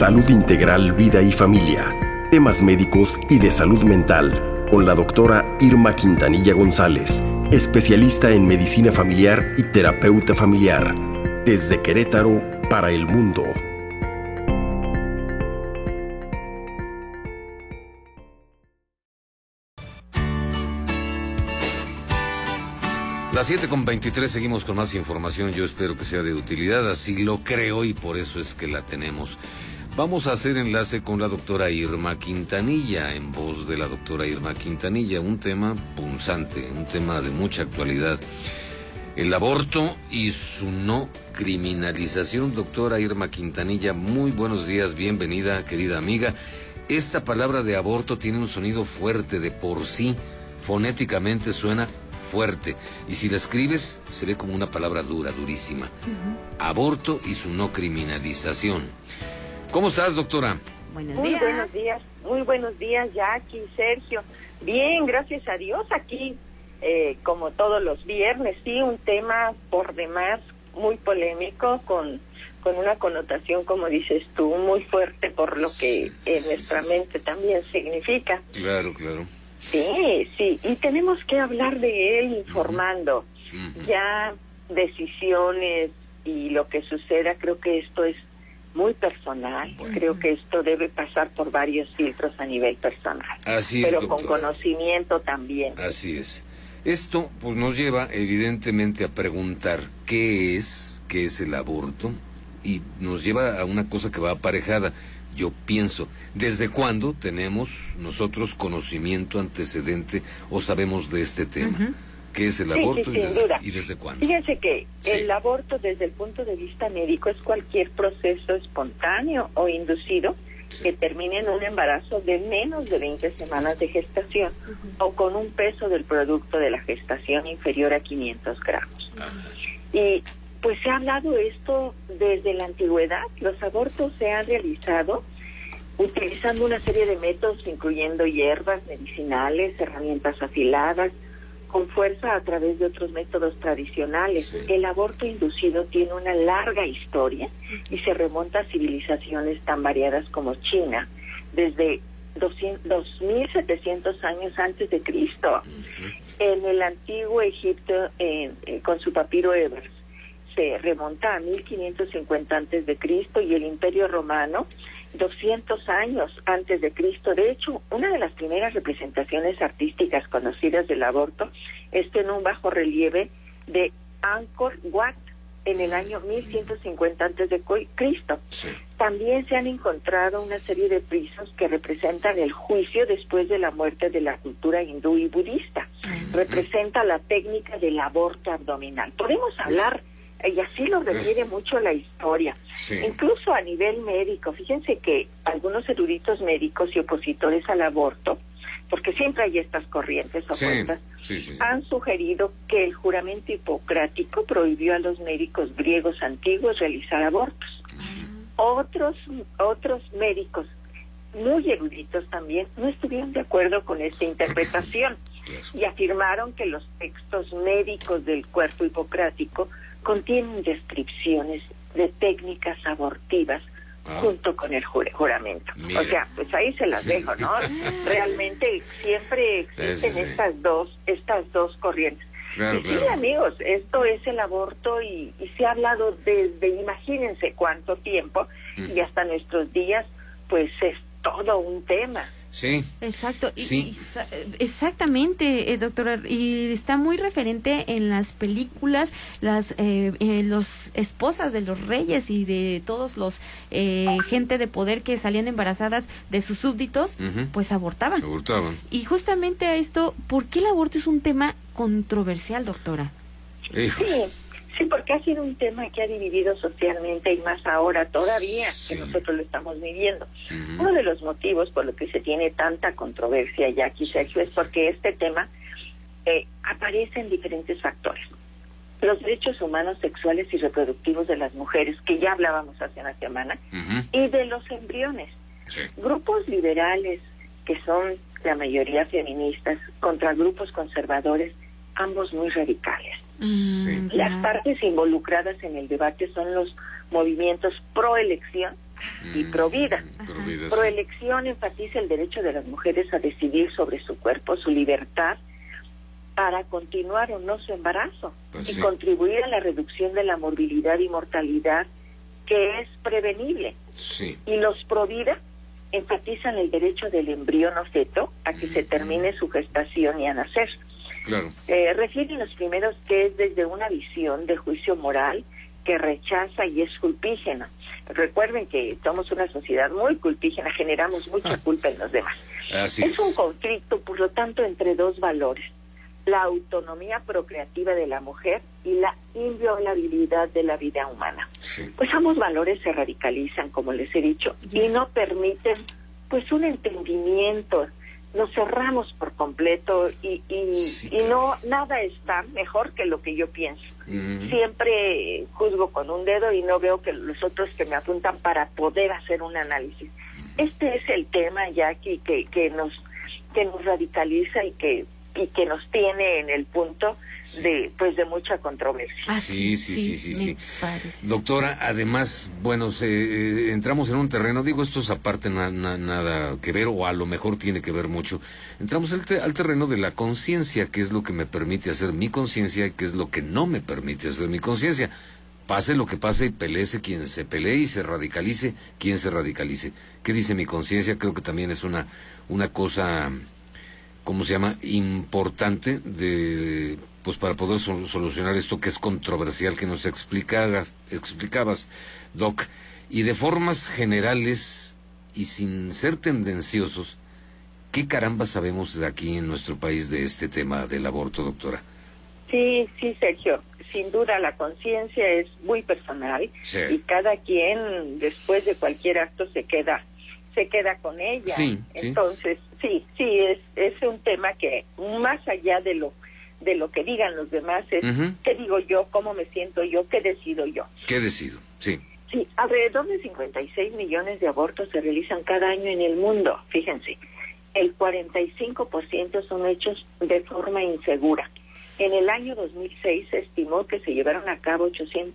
Salud Integral, Vida y Familia. Temas médicos y de salud mental con la doctora Irma Quintanilla González, especialista en medicina familiar y terapeuta familiar. Desde Querétaro para el mundo. Las 7 con 23 seguimos con más información. Yo espero que sea de utilidad, así lo creo y por eso es que la tenemos. Vamos a hacer enlace con la doctora Irma Quintanilla, en voz de la doctora Irma Quintanilla, un tema punzante, un tema de mucha actualidad. El aborto y su no criminalización. Doctora Irma Quintanilla, muy buenos días, bienvenida, querida amiga. Esta palabra de aborto tiene un sonido fuerte de por sí, fonéticamente suena fuerte. Y si la escribes, se ve como una palabra dura, durísima. Aborto y su no criminalización. ¿Cómo estás, doctora? Buenos muy buenos días, muy buenos días, Jackie, Sergio. Bien, gracias a Dios, aquí, eh, como todos los viernes, sí, un tema por demás muy polémico, con, con una connotación, como dices tú, muy fuerte por lo que en nuestra mente también significa. Claro, claro. Sí, sí, y tenemos que hablar de él informando. Ya decisiones y lo que suceda, creo que esto es muy personal. Creo que esto debe pasar por varios filtros a nivel personal. Así es. Pero con conocimiento también. Así es. Esto pues nos lleva evidentemente a preguntar qué es, qué es el aborto y nos lleva a una cosa que va aparejada yo pienso, ¿desde cuándo tenemos nosotros conocimiento antecedente o sabemos de este tema? ¿Qué es el aborto y, desde, cuándo? Fíjense que el aborto desde el punto de vista médico es cualquier proceso espontáneo o inducido que termine en un embarazo de menos de 20 semanas de gestación o con un peso del producto de la gestación inferior a 500 gramos. Y pues se ha hablado esto desde la antigüedad. Los abortos se han realizado utilizando una serie de métodos, incluyendo hierbas medicinales, herramientas afiladas, con fuerza a través de otros métodos tradicionales. El aborto inducido tiene una larga historia y se remonta a civilizaciones tan variadas como China, desde 2.700 años antes de Cristo. En el antiguo Egipto, eh, con su papiro Ebers, se remonta a 1550 antes de Cristo y el Imperio Romano 200 años antes de Cristo. De hecho, una de las primeras representaciones artísticas conocidas del aborto está en un bajo relieve de Angkor Wat en el año 1150 antes de Cristo. También se han encontrado una serie de frisos que representan el juicio después de la muerte de la cultura hindú y budista. Representa la técnica del aborto abdominal. Podemos hablar y así lo refiere mucho la historia. Incluso a nivel médico, fíjense que algunos eruditos médicos y opositores al aborto, porque siempre hay estas corrientes opuestas, han sugerido que el juramento hipocrático prohibió a los médicos griegos antiguos realizar abortos. Otros, otros médicos muy eruditos también no estuvieron de acuerdo con esta interpretación y afirmaron que los textos médicos del cuerpo hipocrático contienen descripciones de técnicas abortivas ah. junto con el juramento. O sea, pues ahí se las dejo, ¿no? Realmente siempre existen estas dos estas dos corrientes. y sí, amigos, esto es el aborto y, se ha hablado desde, imagínense cuánto tiempo y hasta nuestros días, pues es todo un tema. Sí. Exacto. Sí. exactamente, eh, doctora. Y está muy referente en las películas, las eh, los esposas de los reyes y de todos los eh, gente de poder que salían embarazadas de sus súbditos, pues abortaban. Abortaban. Y justamente a esto, ¿por qué el aborto es un tema controversial, doctora? Sí. Sí, porque ha sido un tema que ha dividido socialmente y más ahora todavía que nosotros lo estamos viviendo. Uno de los motivos por los que se tiene tanta controversia ya aquí, Sergio, es porque este tema eh, aparece en diferentes factores. Los derechos humanos sexuales y reproductivos de las mujeres, que ya hablábamos hace una semana, y de los embriones. Grupos liberales, que son la mayoría feministas, contra grupos conservadores, ambos muy radicales. Mm, Las partes involucradas en el debate son los movimientos pro elección y Mm, Provida. Sí. Proelección enfatiza el derecho de las mujeres a decidir sobre su cuerpo, su libertad, para continuar o no su embarazo Pues y sí. contribuir a la reducción de la morbilidad y mortalidad que es prevenible. Sí. Y los Provida enfatizan el derecho del embrión o feto a que se termine su gestación y a nacer. Claro. Eh, refieren los primeros que es desde una visión de juicio moral que rechaza y es culpígena. Recuerden que somos una sociedad muy culpígena, generamos mucha culpa en los demás. Así es es. un conflicto, por lo tanto, entre dos valores, la autonomía procreativa de la mujer y la inviolabilidad de la vida humana. Sí. Pues ambos valores se radicalizan, como les he dicho, y no permiten pues un entendimiento. Nos cerramos por completo y, y, Sí, y no nada está mejor que lo que yo pienso. Siempre juzgo con un dedo y no veo que los otros que me apuntan para poder hacer un análisis. Este es el tema, Jackie, que, que nos que nos radicaliza y que y que nos tiene en el punto Sí. de pues de mucha controversia. Ah, Sí, sí, sí, sí, sí. Doctora, además, bueno, se, eh, entramos en un terreno, digo, esto es aparte na- na- nada que ver, o a lo mejor tiene que ver mucho. Entramos al, te- al terreno de la conciencia, que es lo que me permite hacer mi conciencia y que es lo que no me permite hacer mi conciencia. Pase lo que pase y peleese quien se pelee y se radicalice quien se radicalice. ¿Qué dice mi conciencia? Creo que también es una, una cosa, ¿cómo se llama? Importante de, pues para poder sol- solucionar esto que es controversial que nos explicabas, explicabas, Doc. Y de formas generales y sin ser tendenciosos, ¿qué caramba sabemos de aquí en nuestro país de este tema del aborto, doctora? Sí, sí, Sergio. Sin duda la conciencia es muy personal Sí. y cada quien después de cualquier acto se queda se queda con ella. Sí, sí. Entonces, sí, sí es es un tema que más allá de lo de lo que digan los demás es Ujú. qué digo yo, cómo me siento yo, qué decido yo. ¿Qué decido? Sí. Sí, alrededor de 56 millones de abortos se realizan cada año en el mundo, fíjense. El 45% son hechos de forma insegura. En el año 2006 se estimó que se llevaron a cabo 800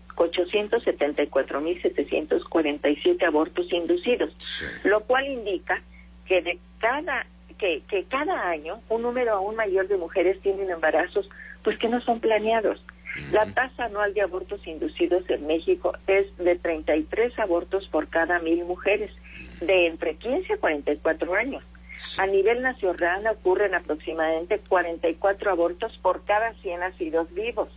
874.747 abortos inducidos, Sí. lo cual indica que de cada que, que cada año un número aún mayor de mujeres tienen embarazos pues que no son planeados. La tasa anual de abortos inducidos en México es de 33 abortos por cada mil mujeres, de entre 15 a 44 años. A nivel nacional ocurren aproximadamente 44 abortos por cada 100 nacidos vivos.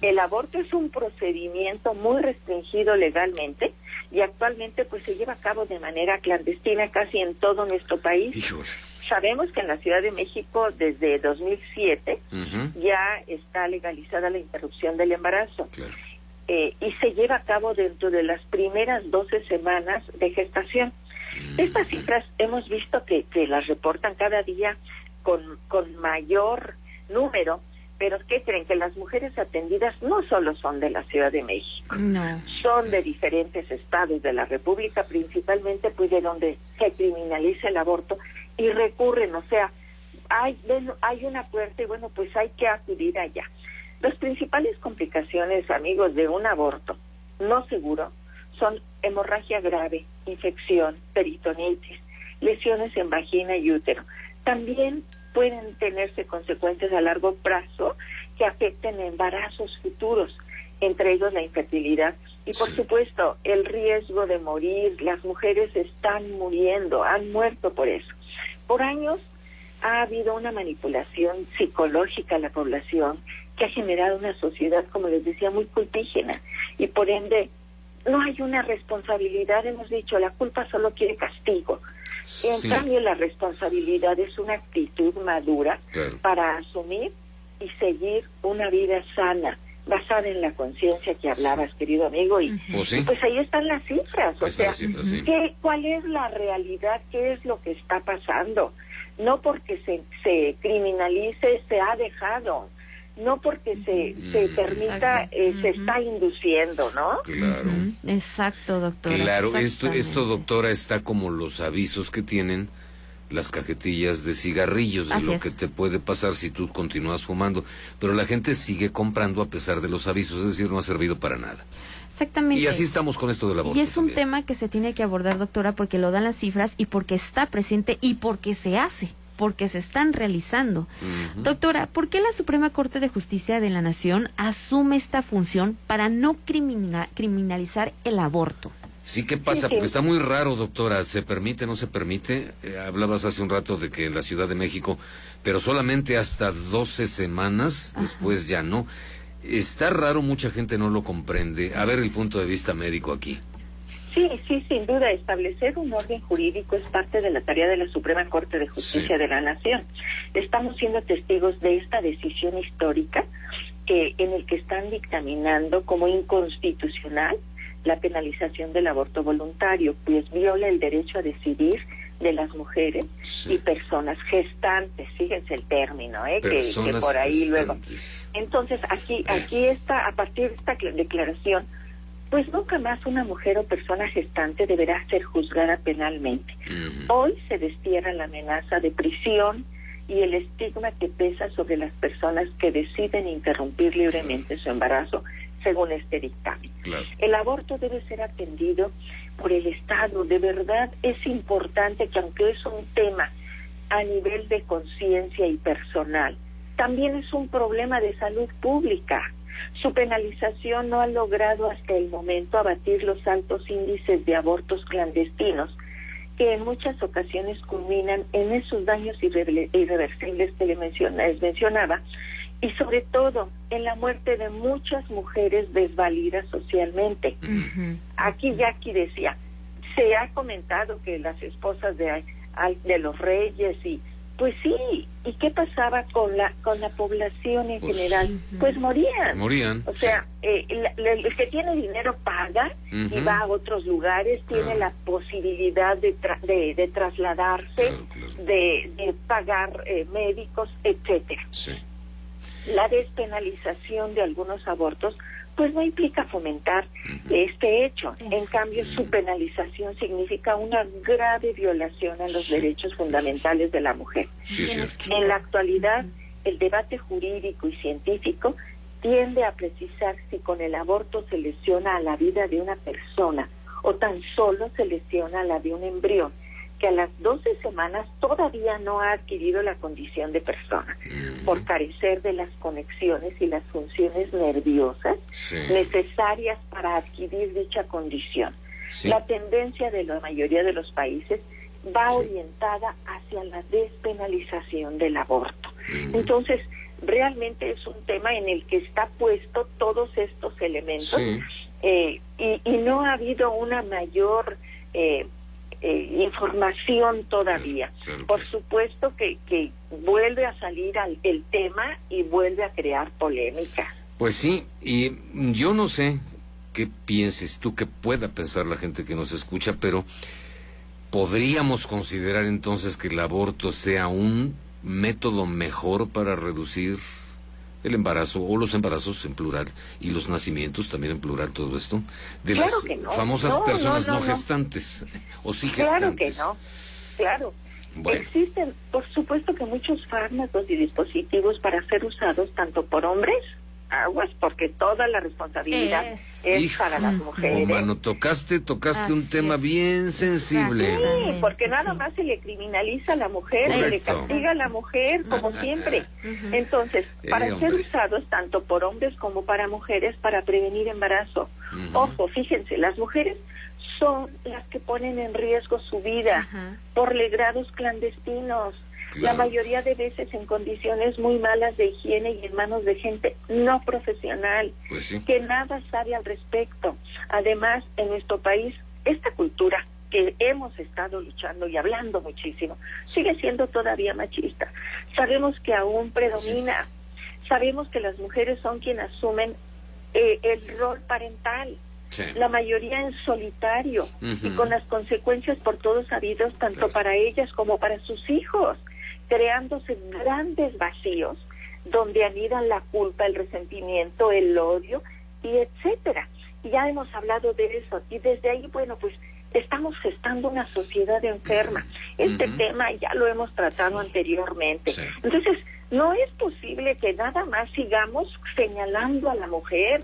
El aborto es un procedimiento muy restringido legalmente y actualmente pues se lleva a cabo de manera clandestina casi en todo nuestro país. Híjole. Sabemos que en la Ciudad de México desde 2007 Ujú. ya está legalizada la interrupción del embarazo Claro. eh, y se lleva a cabo dentro de las primeras 12 semanas de gestación. Estas cifras hemos visto que, que las reportan cada día con, con mayor número, pero ¿qué creen? Que las mujeres atendidas no solo son de la Ciudad de México, No. son de diferentes estados de la República, principalmente pues de donde se criminaliza el aborto y recurren, o sea, hay, hay una puerta y bueno, pues hay que acudir allá. Las principales complicaciones, amigos, de un aborto no seguro son hemorragia grave, infección, peritonitis, lesiones en vagina y útero. También pueden tenerse consecuencias a largo plazo que afecten embarazos futuros, entre ellos la infertilidad. Y por Sí. supuesto, el riesgo de morir. Las mujeres están muriendo, han muerto por eso. Por años ha habido una manipulación psicológica a la población que ha generado una sociedad, como les decía, muy culpígena. Y por ende, no hay una responsabilidad, hemos dicho, la culpa solo quiere castigo. En cambio, la responsabilidad es una actitud madura Claro. para asumir y seguir una vida sana, basada en la conciencia que hablabas, querido amigo. Y, Pues sí. pues ahí están las cifras. O Ahí sea, cifras, sí. ¿qué, ¿cuál es la realidad? ¿Qué es lo que está pasando? No porque se, se criminalice, se ha dejado. No porque se, se permita, eh, se está induciendo, ¿no? Claro. Exacto, doctora. Claro, esto, esto, doctora, está como los avisos que tienen las cajetillas de cigarrillos, de lo que te puede pasar si tú continúas fumando. Pero la gente sigue comprando a pesar de los avisos, es decir, no ha servido para nada. Exactamente. Y así estamos con esto del aborto. Y es un tema que se tiene que abordar, doctora, porque lo dan las cifras y porque está presente y porque se hace porque se están realizando. Doctora, ¿por qué la Suprema Corte de Justicia de la Nación asume esta función para no criminalizar el aborto? Sí, ¿qué pasa? Porque está muy raro, doctora. ¿Se permite, no se permite? Eh, hablabas hace un rato de que en la Ciudad de México, pero solamente hasta 12 semanas, después ya no. Está raro, mucha gente no lo comprende. A ver el punto de vista médico aquí. Sí, sí, sin duda, establecer un orden jurídico es parte de la tarea de la Suprema Corte de Justicia de la Nación. Estamos siendo testigos de esta decisión histórica que en el que están dictaminando como inconstitucional la penalización del aborto voluntario, pues viola el derecho a decidir de las mujeres y personas gestantes, fíjense el término, ¿eh? que, por ahí luego. Entonces, aquí, aquí está, a partir de esta declaración, pues nunca más una mujer o persona gestante deberá ser juzgada penalmente. Hoy se destierra la amenaza de prisión y el estigma que pesa sobre las personas que deciden interrumpir libremente su embarazo, según este dictamen. El aborto debe ser atendido por el Estado. De verdad es importante que aunque es un tema a nivel de conciencia y personal, también es un problema de salud pública su penalización no ha logrado hasta el momento abatir los altos índices de abortos clandestinos que en muchas ocasiones culminan en esos daños irreversibles que les mencionaba y sobre todo en la muerte de muchas mujeres desvalidas socialmente. Aquí Jackie decía, se ha comentado que las esposas de, de los reyes y pues sí, ¿y qué pasaba con la con la población en pues, general? Pues morían. Morían. O sea, eh, el, que tiene dinero paga y va a otros lugares, tiene la posibilidad de, de, trasladarse, De, de, pagar eh, médicos, etcétera. Sí. La despenalización de algunos abortos pues no implica fomentar este hecho. En cambio, su penalización significa una grave violación a los derechos fundamentales de la mujer. en la actualidad, el debate jurídico y científico tiende a precisar si con el aborto se lesiona a la vida de una persona o tan solo se lesiona a la de un embrión que a las 12 semanas todavía no ha adquirido la condición de persona, por carecer de las conexiones y las funciones nerviosas necesarias para adquirir dicha condición. La tendencia de la mayoría de los países va orientada hacia la despenalización del aborto. Entonces, realmente es un tema en el que está puesto todos estos elementos eh, y, y, no ha habido una mayor eh, eh, información todavía. Por supuesto que, que vuelve a salir al, el tema y vuelve a crear polémica. Pues sí, y yo no sé qué pienses tú, qué pueda pensar la gente que nos escucha, pero podríamos considerar entonces que el aborto sea un método mejor para reducir el embarazo o los embarazos en plural y los nacimientos también en plural todo esto de las famosas personas no, gestantes o sí gestantes. Claro que no, claro. Existen, por supuesto que muchos fármacos y dispositivos para ser usados tanto por hombres aguas porque toda la responsabilidad es, para las mujeres. Mano, tocaste, tocaste un tema bien sensible. Sí, porque nada más se le criminaliza a la mujer, se le castiga a la mujer, como siempre. Entonces, para ser usados tanto por hombres como para mujeres para prevenir embarazo. Ojo, fíjense, las mujeres son las que ponen en riesgo su vida por legrados clandestinos la mayoría de veces en condiciones muy malas de higiene y en manos de gente no profesional, pues que nada sabe al respecto. Además, en nuestro país, esta cultura que hemos estado luchando y hablando muchísimo, sigue siendo todavía machista. Sabemos que aún predomina, sabemos que las mujeres son quienes asumen eh, el rol parental. La mayoría en solitario y con las consecuencias por todos sabidos tanto para ellas como para sus hijos creándose grandes vacíos donde anidan la culpa, el resentimiento, el odio y etcétera. Y ya hemos hablado de eso. Y desde ahí, bueno, pues estamos gestando una sociedad enferma. Este tema ya lo hemos tratado anteriormente. Entonces, no es posible que nada más sigamos señalando a la mujer.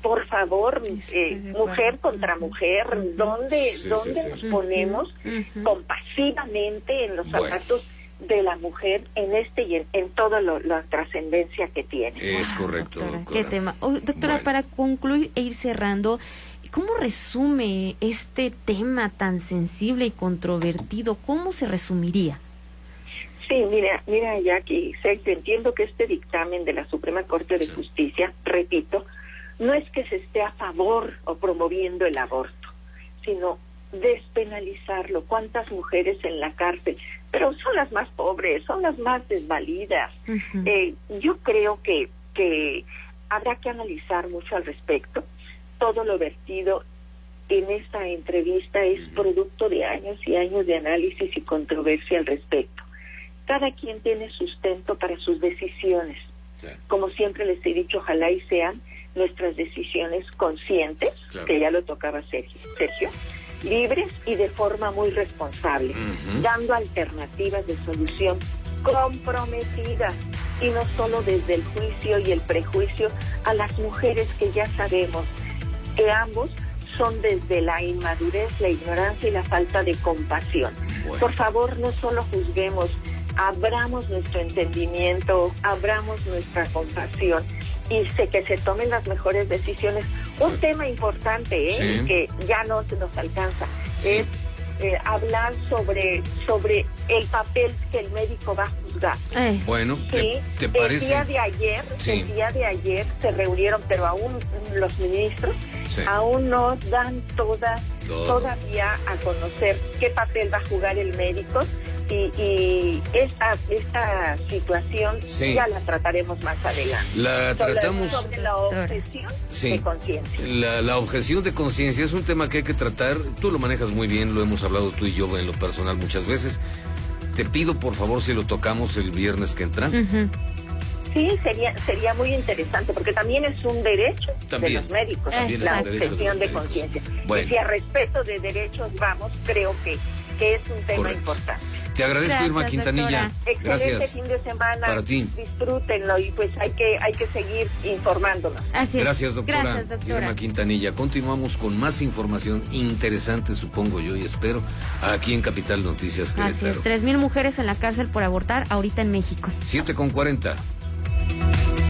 Por favor, eh, mujer contra mujer, ¿dónde, ¿dónde nos ponemos compasivamente en los zapatos? De la mujer en este y en, toda la trascendencia que tiene. Es correcto. Doctora, ¿Qué tema? Oh, doctora, para concluir e ir cerrando, ¿cómo resume este tema tan sensible y controvertido? ¿Cómo se resumiría? Sí, mira, mira, Jackie, entiendo que este dictamen de la Suprema Corte de Justicia, repito, no es que se esté a favor o promoviendo el aborto, sino despenalizarlo. ¿Cuántas mujeres en la cárcel? Pero son las más pobres, son las más desvalidas. eh, yo creo que, que habrá que analizar mucho al respecto. Todo lo vertido en esta entrevista es producto de años y años de análisis y controversia al respecto. Cada quien tiene sustento para sus decisiones. Como siempre les he dicho, ojalá y sean nuestras decisiones conscientes, que ya lo tocaba Sergio, libres y de forma muy responsable, dando alternativas de solución comprometidas y no solo desde el juicio y el prejuicio a las mujeres que ya sabemos que ambos son desde la inmadurez, la ignorancia y la falta de compasión. Por favor, no solo juzguemos, abramos nuestro entendimiento, abramos nuestra compasión y sé que se tomen las mejores decisiones. Un tema importante ¿eh? que ya no se nos alcanza es eh, hablar sobre, sobre el papel que el médico va a juzgar. Eh. Bueno, ¿te, parece? El día de ayer, el día de ayer se reunieron, pero aún los ministros aún no dan toda, todavía a conocer qué papel va a jugar el médico y, esta, esta situación ya la trataremos más adelante. La tratamos sobre la objeción de conciencia. La, la, objeción de conciencia es un tema que hay que tratar. Tú lo manejas muy bien, lo hemos hablado tú y yo en lo personal muchas veces. Te pido por favor si lo tocamos el viernes que entra. Sí, sería sería muy interesante porque también es un derecho de los médicos la objeción de, conciencia. Y si a respeto de derechos vamos, creo que, que es un tema importante. Te agradezco, Irma Quintanilla. Excelente Gracias. fin de semana. Para ti. Disfrútenlo y pues hay que, hay que seguir informándonos. Así Gracias, doctora. Gracias, doctora. Irma Quintanilla. Continuamos con más información interesante, supongo yo, y espero, aquí en Capital Noticias Así es, tres mil mujeres en la cárcel por abortar ahorita en México. Siete con cuarenta.